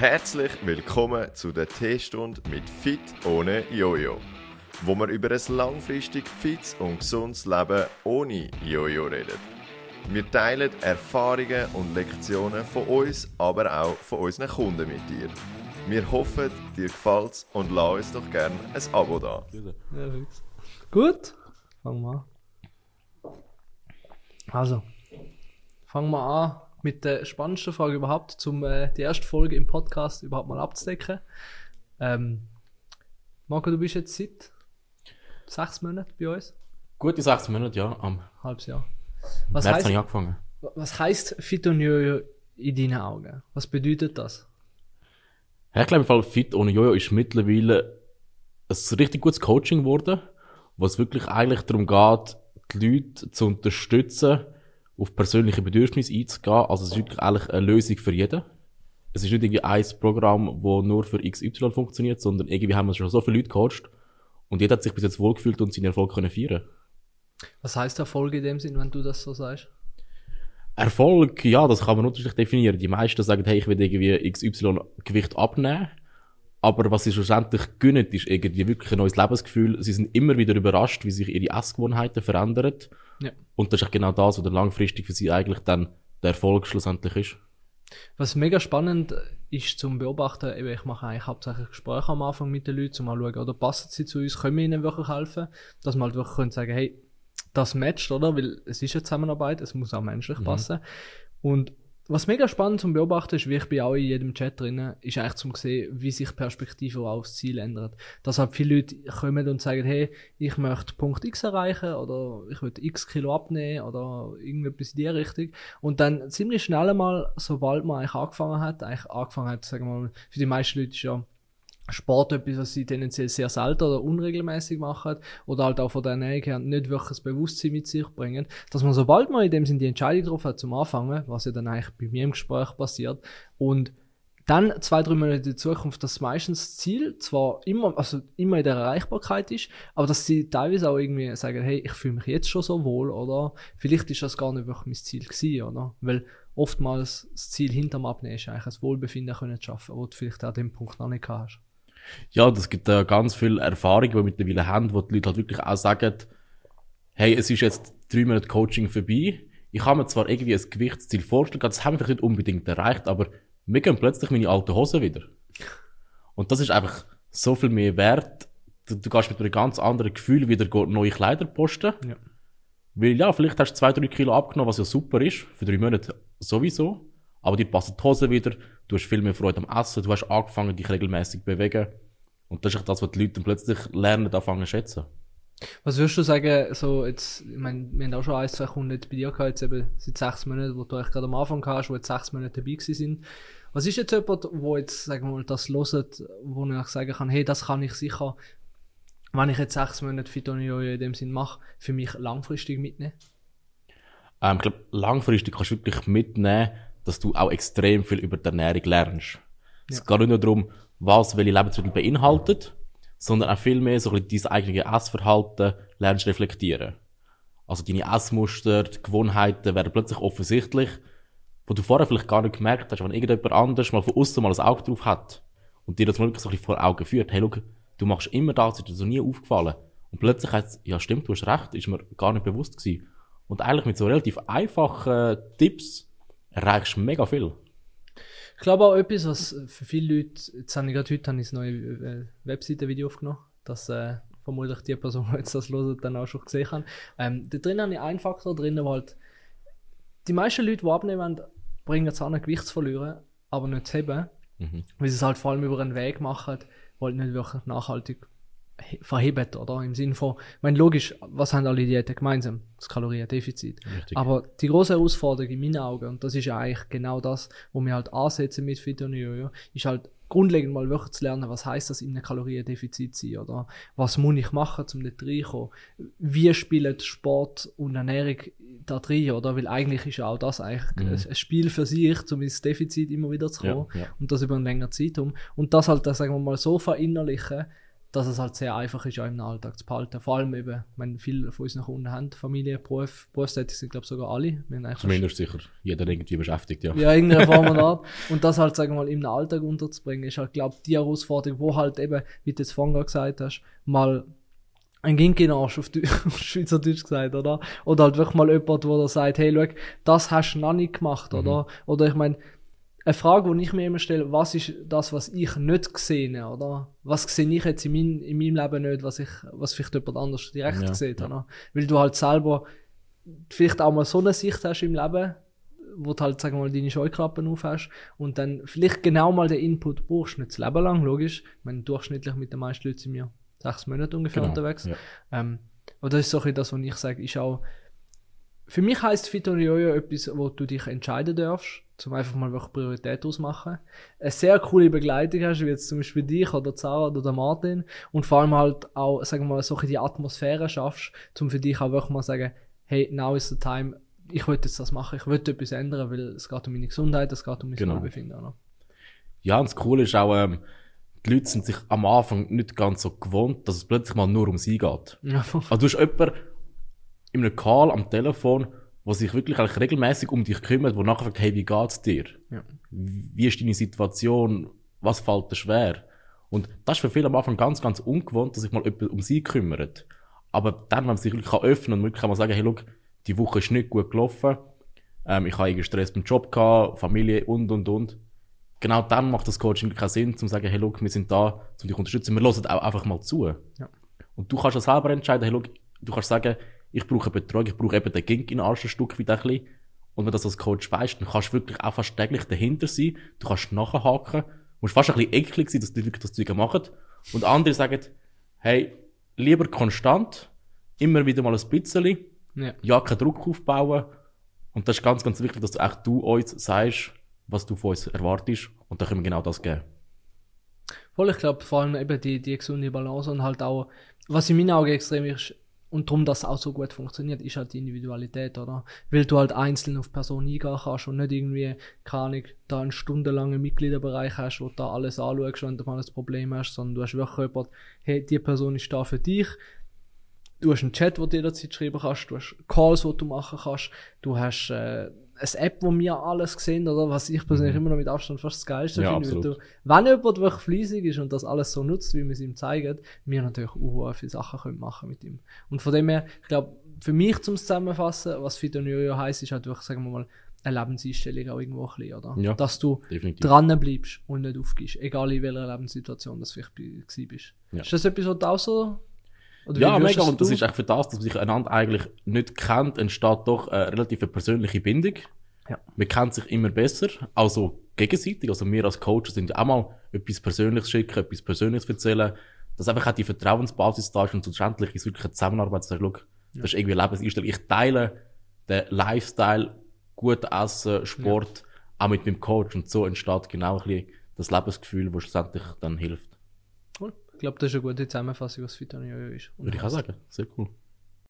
Herzlich willkommen zu der T-Stunde mit Fit ohne Jojo, wo wir über ein langfristig fits und gesundes Leben ohne Jojo reden. Wir teilen Erfahrungen und Lektionen von uns, aber auch von unseren Kunden mit dir. Wir hoffen, dir gefällt's und lass uns doch gerne ein Abo da. Gut, fangen wir an. Also, fangen wir an mit der spannendsten Frage überhaupt, um äh, die erste Folge im Podcast überhaupt mal abzudecken. Ähm, Marco, du bist jetzt seit sechs Monaten bei uns, Gute sechs Monate, ja. Am halbes Jahr. Was März heißt, habe ich angefangen. was heißt Phytonio in deinen Augen? Was bedeutet das? Ich glaube, im Fall Fit ohne Jojo ist mittlerweile ein richtig gutes Coaching geworden, wo es wirklich eigentlich darum geht, die Leute zu unterstützen, auf persönliche Bedürfnisse einzugehen. Also es ist wirklich eigentlich eine Lösung für jeden. Es ist nicht irgendwie ein Programm, das nur für XY funktioniert, sondern irgendwie haben wir schon so viele Leute gecoacht und jeder hat sich bis jetzt wohlgefühlt und seinen Erfolg können feiern. Was heißt Erfolg in dem Sinn, wenn du das so sagst? Erfolg, ja, das kann man unterschiedlich definieren. Die meisten sagen, hey, ich will irgendwie XY Gewicht abnehmen. Aber was sie schlussendlich gönnen, ist irgendwie wirklich ein neues Lebensgefühl. Sie sind immer wieder überrascht, wie sich ihre Essgewohnheiten verändern. Ja. Und das ist genau das, was dann langfristig für sie eigentlich dann der Erfolg schlussendlich ist. Was mega spannend ist zum Beobachten, eben, ich mache eigentlich hauptsächlich Gespräche am Anfang mit den Leuten, um mal zu schauen, oder passen sie zu uns, können wir ihnen wirklich helfen, dass man halt wirklich können sagen, hey, das matcht, oder? Weil es ist eine Zusammenarbeit, es muss auch menschlich passen. Und was mega spannend zum Beobachten ist, wie ich bin auch in jedem Chat drin, ist eigentlich zum sehen, wie sich Perspektive auch aufs Ziel ändert. Dass halt viele Leute kommen und sagen, hey, ich möchte Punkt X erreichen oder ich will X Kilo abnehmen oder irgendetwas in die Richtung. Und dann ziemlich schnell einmal, sobald man eigentlich angefangen hat, eigentlich angefangen hat, sagen wir mal, für die meisten Leute ist ja Sport etwas, was sie tendenziell sehr selten oder unregelmäßig machen oder halt auch von der Ernährung her nicht wirklich das Bewusstsein mit sich bringen, dass man sobald man in dem Sinn die Entscheidung drauf hat zum Anfangen, was ja dann eigentlich bei mir im Gespräch passiert und dann zwei, drei Monate in der Zukunft, dass meistens das Ziel zwar immer, also immer in der Erreichbarkeit ist, aber dass sie teilweise auch irgendwie sagen, hey, ich fühle mich jetzt schon so wohl, oder vielleicht ist das gar nicht wirklich mein Ziel gewesen, oder? Weil oftmals das Ziel hinterm Abnehmen ist eigentlich das Wohlbefinden können zu schaffen, wo du vielleicht an dem Punkt noch nicht hast. Ja, das gibt äh, ganz viel Erfahrung, die wir mittlerweile haben, wo die Leute halt wirklich auch sagen, hey, es ist jetzt drei Monate Coaching vorbei. Ich habe mir zwar irgendwie ein Gewichtsziel vorgestellt, das haben wir vielleicht nicht unbedingt erreicht, aber mir gehen plötzlich meine alten Hosen wieder. Und das ist einfach so viel mehr wert. Du, du gehst mit einem ganz anderen Gefühl wieder neue Kleider posten. Ja. Weil ja, vielleicht hast du zwei, drei Kilo abgenommen, was ja super ist, für drei Monate sowieso. Aber dir passen die Hosen wieder, du hast viel mehr Freude am Essen, du hast angefangen, dich regelmäßig zu bewegen. Und das ist auch das, was die Leute dann plötzlich lernen, anfangen zu schätzen. Was würdest du sagen, so jetzt, ich meine, wir haben auch schon ein, zwei Kunden bei dir gehabt, jetzt eben seit sechs Monaten, wo du eigentlich gerade am Anfang hast, wo jetzt sechs Monate dabei gewesen sind. Was ist jetzt jemand, wo jetzt, sagen wir mal, das hört, wo ich sagen kann, hey, das kann ich sicher, wenn ich jetzt sechs Monate Fitonio in dem Sinn mache, für mich langfristig mitnehmen? Ähm, ich glaube, langfristig kannst du wirklich mitnehmen, dass du auch extrem viel über die Ernährung lernst. Es geht nicht nur darum, was welche Lebensmittel beinhaltet, sondern auch viel mehr so ein bisschen dein eigenes Essverhalten lernst reflektieren. Also deine Essmuster, die Gewohnheiten werden plötzlich offensichtlich, wo du vorher vielleicht gar nicht gemerkt hast, wenn irgendjemand anders mal von außen mal ein Auge drauf hat und dir das mal wirklich so ein bisschen vor Augen führt. Hey, schau, du machst immer das, ist dir so nie aufgefallen. Und plötzlich heißt ja stimmt, du hast recht, ist mir gar nicht bewusst gewesen. Und eigentlich mit so relativ einfachen Tipps erreichst mega viel. Ich glaube auch etwas, was für viele Leute, jetzt habe ich gerade heute habe ich das neue äh, Webseite-Video aufgenommen, das äh, vermutlich die Person, die jetzt das hört, dann auch schon gesehen hat. Ähm, da drin habe ich einen Faktor drin, wo halt die meisten Leute, die abnehmen, wollen, bringen es an, Gewicht zu verlieren, aber nicht zu heben, Mhm. weil sie es halt vor allem über einen Weg machen, wo halt nicht wirklich nachhaltig verhebt, oder? Im Sinne von, ich meine, logisch, was haben alle Diäten gemeinsam? Das Kaloriendefizit. Richtig. Aber die große Herausforderung in meinen Augen, und das ist ja eigentlich genau das, wo wir halt ansetzen mit Fitonio, ist halt grundlegend mal wirklich zu lernen, was heißt das in einem Kaloriendefizit sein, oder was muss ich machen, um dort reinkommen? Wie spielt Sport und Ernährung da drin, oder? Weil eigentlich ist ja auch das eigentlich Mhm. ein Spiel für sich, um ins Defizit immer wieder zu kommen Ja, ja. und das über einen längeren Zeitraum. Und das halt, das, sagen wir mal, so verinnerlichen, dass es halt sehr einfach ist, auch im Alltag zu behalten. Vor allem eben, ich meine, viele von unseren Kunden haben Familie, Beruf, berufstätig sind, glaube ich, sogar alle. Zumindest sicher. Jeder irgendwie beschäftigt, ja. ja, irgendeine Form und Art. Und das halt, sagen wir mal, im Alltag unterzubringen, ist halt, glaube ich, die Herausforderung, wo halt eben, wie du jetzt vorhin gesagt hast, mal ein Ginkinarsch auf, auf Schweizerdeutsch gesagt, oder? Oder halt wirklich mal jemand, wo da sagt, hey, schau, das hast du noch nicht gemacht, oder? Oder ich meine, eine Frage, die ich mir immer stelle, was ist das, was ich nicht gesehen habe, oder? Was sehe ich jetzt in, mein, in meinem Leben nicht, was ich, was vielleicht jemand anders direkt Ja, sieht, ja. oder? Weil du halt selber vielleicht auch mal so eine Sicht hast im Leben, wo du halt, sagen wir mal, deine Scheuklappen aufhast und dann vielleicht genau mal den Input brauchst, nicht das Leben lang, logisch. Ich meine, durchschnittlich mit den meisten Leuten sind wir sechs Monate ungefähr Genau, unterwegs. ja. Ähm, und das ist so ein bisschen das, was ich sage, ist auch, für mich und Jojo etwas, wo du dich entscheiden darfst, zum einfach mal wirklich Priorität ausmachen. Eine sehr coole Begleitung hast, wie jetzt zum Beispiel dich oder Zara oder der Martin und vor allem halt auch, sagen wir mal, so ein bisschen die Atmosphäre schaffst, um für dich auch wirklich mal sagen, hey, now is the time, ich will jetzt das machen, ich will etwas ändern, weil es geht um meine Gesundheit, es geht um mein Genau. Wohlbefinden. Oder? Ja, und das Coole ist auch, ähm, die Leute sind sich am Anfang nicht ganz so gewohnt, dass es plötzlich mal nur um sie geht. Ja, Also du hast jemanden in einem Call am Telefon, der sich wirklich eigentlich regelmäßig um dich kümmert, wo nachher fragt, hey, wie geht's dir? ja. Wie ist deine Situation? Was fällt dir schwer? Und das ist für viele am Anfang ganz, ganz ungewohnt, dass sich mal jemand um sie kümmert. Aber dann, wenn man sich wirklich kann öffnen und wirklich kann man sagen, hey, look, die Woche ist nicht gut gelaufen, ähm, ich habe irgendwie Stress beim Job gehabt, Familie und, und, und. Genau dann macht das Coaching keinen Sinn, um zu sagen, hey, look, wir sind da, um dich zu unterstützen. Wir hören auch einfach mal zu. Ja. Und du kannst ja selber entscheiden, hey, look, du kannst sagen, ich brauche Betreuung, ich brauche eben den Gink in den Arsch ein Stück weit ein bisschen. Und wenn du das als Coach weißt, dann kannst du wirklich auch fast täglich dahinter sein, du kannst nachhaken, musst fast ein bisschen eklig sein, dass die Leute das Zeug machen. Und andere sagen, hey, lieber konstant, immer wieder mal ein bisschen, ja. ja, keinen Druck aufbauen. Und das ist ganz, ganz wichtig, dass du auch du uns sagst, was du von uns erwartest. Und dann können wir genau das geben. Voll, ich glaube vor allem eben die, die gesunde Balance und halt auch, was in meinen Augen extrem ist, und darum, dass es auch so gut funktioniert, ist halt die Individualität, oder? Weil du halt einzeln auf Personen eingehen kannst und nicht irgendwie, keine Ahnung, da einen stundenlangen Mitgliederbereich hast, wo du da alles anschaust, wenn du mal ein Problem hast, sondern du hast wirklich jemanden, hey, die Person ist da für dich, du hast einen Chat, wo du jederzeit schreiben kannst, du hast Calls, die du machen kannst, du hast äh, eine App, wo wir alles sehen, oder was ich persönlich immer noch mit Abstand fast das Geilste Ja, finde. Du, wenn jemand wirklich fleissig ist und das alles so nutzt, wie wir es ihm zeigen, wir natürlich auch viele Sachen können machen mit ihm. Und von dem her, ich glaube, für mich zum Zusammenfassen, was Fitonio heisst, ist halt wirklich, sagen wir mal, eine Lebenseinstellung auch irgendwo ein bisschen, oder? Ja, Dass du definitiv. dran bleibst und nicht aufgibst, egal in welcher Lebenssituation das vielleicht bist. Ja. Ist das etwas, was du auch so? Oder Ja, mega. Und das ist echt für das, dass man sich einander eigentlich nicht kennt, entsteht doch eine relativ persönliche Bindung. Ja. Man kennt sich immer besser, also gegenseitig. Also wir als Coaches sind ja auch mal etwas Persönliches schicken, etwas Persönliches erzählen, dass einfach auch die Vertrauensbasis da ist und schlussendlich ist wirklich eine Zusammenarbeit, zu sagen, schau, das ist irgendwie Lebenseinstellung. Ich teile den Lifestyle, gut Essen, Sport, auch mit meinem Coach und so entsteht genau ein bisschen das Lebensgefühl, das schlussendlich dann hilft. Ich glaube, das ist eine gute Zusammenfassung, was Fitonio ist. Würde ich auch sagen. Sehr cool.